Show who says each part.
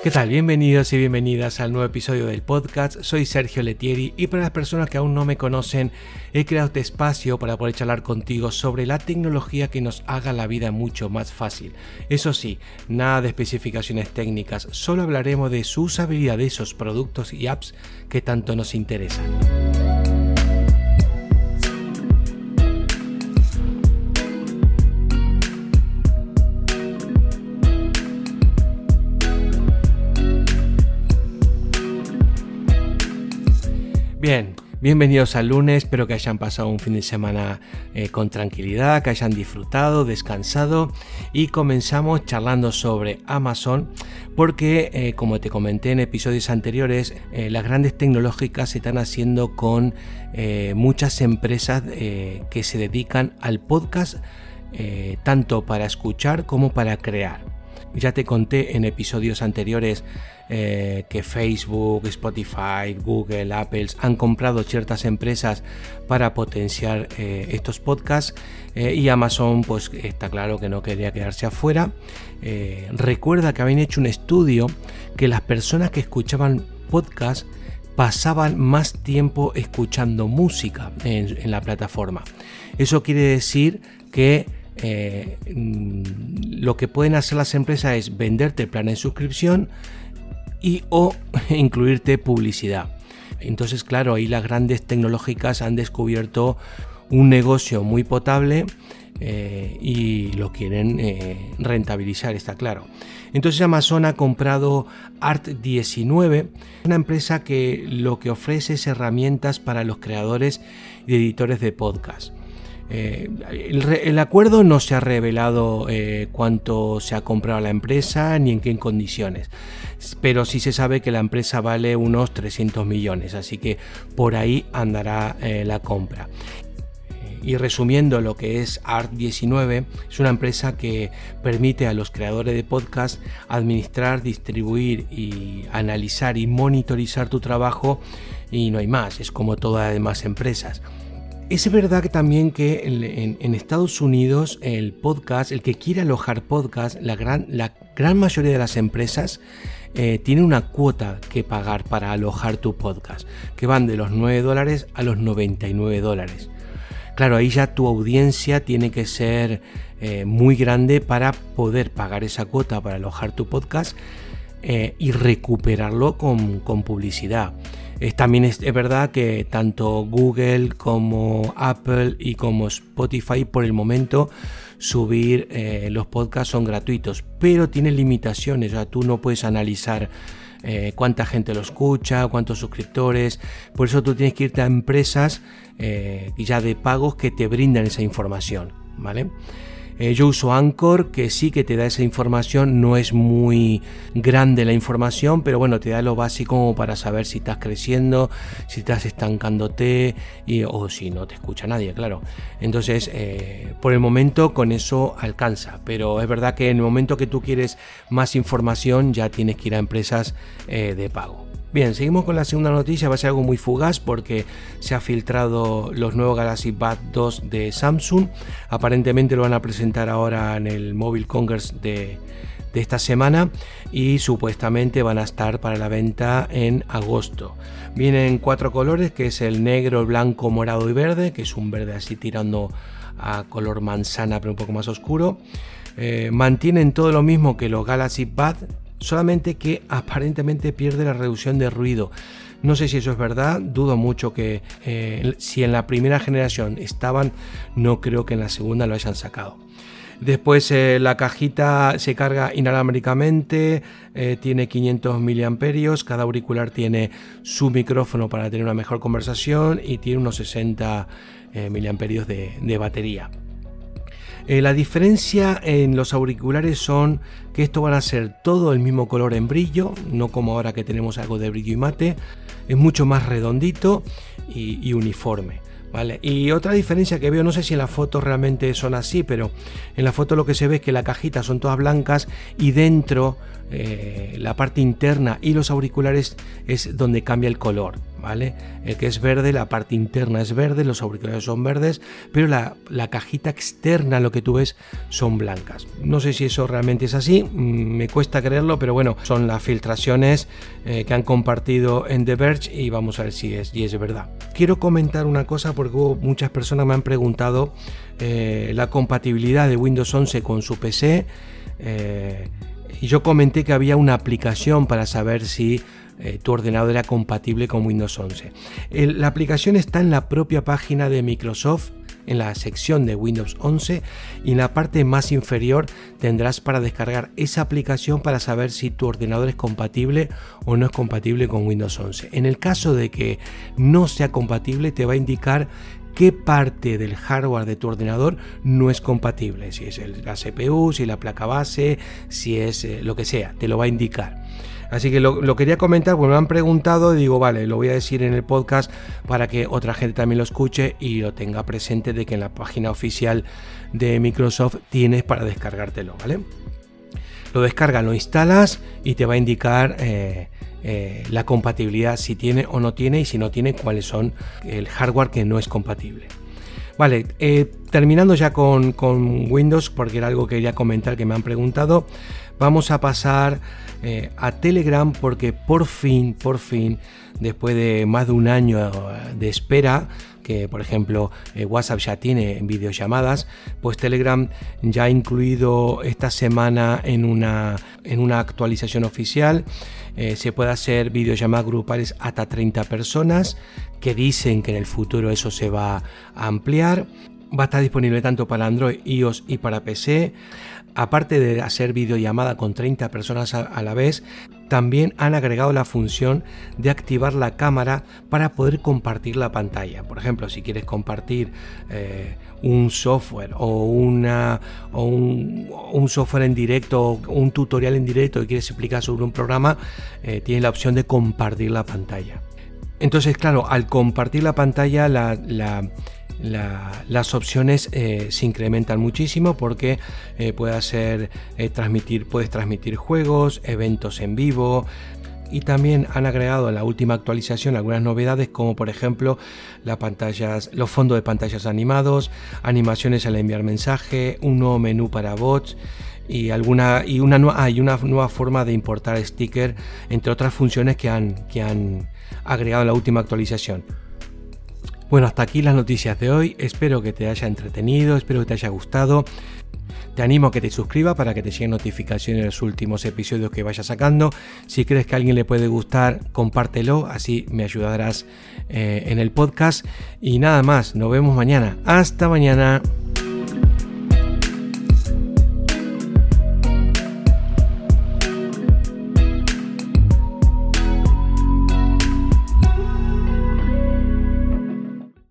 Speaker 1: ¿Qué tal? Bienvenidos y bienvenidas al nuevo episodio del podcast. Soy Sergio Letieri y para las personas que aún no me conocen, he creado este espacio para poder charlar contigo sobre la tecnología que nos haga la vida mucho más fácil. Eso sí, nada de especificaciones técnicas, solo hablaremos de su usabilidad de esos productos y apps que tanto nos interesan. Bienvenidos al lunes, espero que hayan pasado un fin de semana eh, con tranquilidad, que hayan disfrutado, descansado y comenzamos charlando sobre Amazon porque eh, como te comenté en episodios anteriores, eh, las grandes tecnológicas se están haciendo con muchas empresas que se dedican al podcast tanto para escuchar como para crear. Ya te conté en episodios anteriores eh, que Facebook, Spotify, Google, Apple han comprado ciertas empresas para potenciar eh, estos podcasts eh, y Amazon pues está claro que no quería quedarse afuera. recuerda que habían hecho un estudio que las personas que escuchaban podcasts pasaban más tiempo escuchando música en, la plataforma. Eso quiere decir que mm, lo que pueden hacer las empresas es venderte plan de suscripción y o incluirte publicidad. Entonces, claro, ahí las grandes tecnológicas han descubierto un negocio muy potable eh, y lo quieren eh, rentabilizar, está claro. Entonces Amazon ha comprado Art19, una empresa que lo que ofrece es herramientas para los creadores y editores de podcast. Eh, el, acuerdo no se ha revelado eh, cuánto se ha comprado la empresa ni en qué condiciones, pero sí se sabe que la empresa vale unos 300 millones, así que por ahí andará eh, la compra. Y resumiendo lo que es Art19, es una empresa que permite a los creadores de podcast administrar, distribuir y analizar y monitorizar tu trabajo y no hay más, es como todas las demás empresas. Es verdad que también que en, Estados Unidos el podcast, el que quiere alojar podcast, la gran, la gran mayoría de las empresas eh, tiene una cuota que pagar para alojar tu podcast, que van de los 9 dólares a los 99 dólares. Claro, ahí ya tu audiencia tiene que ser eh, muy grande para poder pagar esa cuota para alojar tu podcast eh, y recuperarlo con, con publicidad también es, verdad que tanto Google como Apple y como Spotify por el momento subir eh, los podcasts son gratuitos, pero tienen limitaciones, o sea, tú no puedes analizar eh, cuánta gente lo escucha, cuántos suscriptores, por eso tú tienes que irte a empresas eh, ya de pagos que te brindan esa información, ¿vale? Eh, yo uso Anchor, que sí que te da esa información, no es muy grande la información, pero bueno, te da lo básico para saber si estás creciendo, si estás estancándote o si no te escucha nadie, claro. Entonces, eh, por el momento con eso alcanza, pero es verdad que en el momento que tú quieres más información ya tienes que ir a empresas eh, de pago. Bien, seguimos con la segunda noticia, va a ser algo muy fugaz porque se ha filtrado los nuevos Galaxy Bad 2 de Samsung. Aparentemente lo van a presentar ahora en el Mobile Congress de, esta semana y supuestamente van a estar para la venta en agosto. Vienen cuatro colores, que es el negro, el blanco, morado y verde, que es un verde así tirando a color manzana pero un poco más oscuro. Eh, mantienen todo lo mismo que los Galaxy Bad solamente que aparentemente pierde la reducción de ruido. No sé si eso es verdad, dudo mucho que eh, si en la primera generación estaban, no creo que en la segunda lo hayan sacado. Después eh, la cajita se carga inalámbricamente, eh, tiene 500 miliamperios, cada auricular tiene su micrófono para tener una mejor conversación y tiene unos 60 miliamperios de batería. Eh, la diferencia en los auriculares son que esto van a ser todo el mismo color en brillo, no como ahora que tenemos algo de brillo y mate, es mucho más redondito y, uniforme. ¿Vale? Y otra diferencia que veo, no sé si en la foto realmente son así, pero en la foto lo que se ve es que la cajita son todas blancas y dentro eh, la parte interna y los auriculares es donde cambia el color. ¿Vale? El que es verde, la parte interna es verde, los auriculares son verdes, pero la, cajita externa, lo que tú ves, son blancas. No sé si eso realmente es así, mm, me cuesta creerlo, pero bueno, son las filtraciones eh, que han compartido en The Verge y vamos a ver si es, verdad. Quiero comentar una cosa porque muchas personas me han preguntado eh, la compatibilidad de Windows 11 con su PC. Eh, y yo comenté que había una aplicación para saber si eh, tu ordenador era compatible con Windows 11. la aplicación está en la propia página de Microsoft en la sección de Windows 11 y en la parte más inferior tendrás para descargar esa aplicación para saber si tu ordenador es compatible o no es compatible con Windows 11. En el caso de que no sea compatible te va a indicar qué parte del hardware de tu ordenador no es compatible, si es la CPU, si la placa base, si es eh, lo que sea, te lo va a indicar. Así que lo, quería comentar porque me han preguntado y digo, vale, lo voy a decir en el podcast para que otra gente también lo escuche y lo tenga presente de que en la página oficial de Microsoft tienes para descargártelo, ¿vale? Lo descargas, lo instalas y te va a indicar eh, eh, la compatibilidad, si tiene o no tiene y si no tiene, cuáles son el hardware que no es compatible. Vale, eh, terminando ya con, con, Windows, porque era algo que quería comentar que me han preguntado, vamos a pasar eh, a Telegram porque por fin, por fin, después de más de un año de espera, que por ejemplo eh, WhatsApp ya tiene videollamadas, pues Telegram ya ha incluido esta semana en una, en una actualización oficial. se puede hacer videollamadas grupales hasta 30 personas que dicen que en el futuro eso se va a ampliar. Va a estar disponible tanto para Android, iOS y para PC. Aparte de hacer videollamada con 30 personas a, la vez, también han agregado la función de activar la cámara para poder compartir la pantalla. Por ejemplo, si quieres compartir eh, un software o, una, o un, software en directo o un tutorial en directo y quieres explicar sobre un programa, eh, tienes la opción de compartir la pantalla. Entonces, claro, al compartir la pantalla, las opciones eh, se incrementan muchísimo porque eh, hacer, eh, transmitir, puedes transmitir juegos, eventos en vivo. Y también han agregado en la última actualización algunas novedades como por ejemplo las pantallas, los fondos de pantallas animados, animaciones al enviar mensaje, un nuevo menú para bots y alguna y una, hay una nueva forma de importar sticker entre otras funciones que han, que han agregado en la última actualización. Bueno, hasta aquí las noticias de hoy. Espero que te haya entretenido, espero que te haya gustado. Te animo a que te suscribas para que te lleguen notificaciones de los últimos episodios que vaya sacando. Si crees que a alguien le puede gustar, compártelo, así me ayudarás eh, en el podcast. Y nada más, nos vemos mañana. Hasta mañana.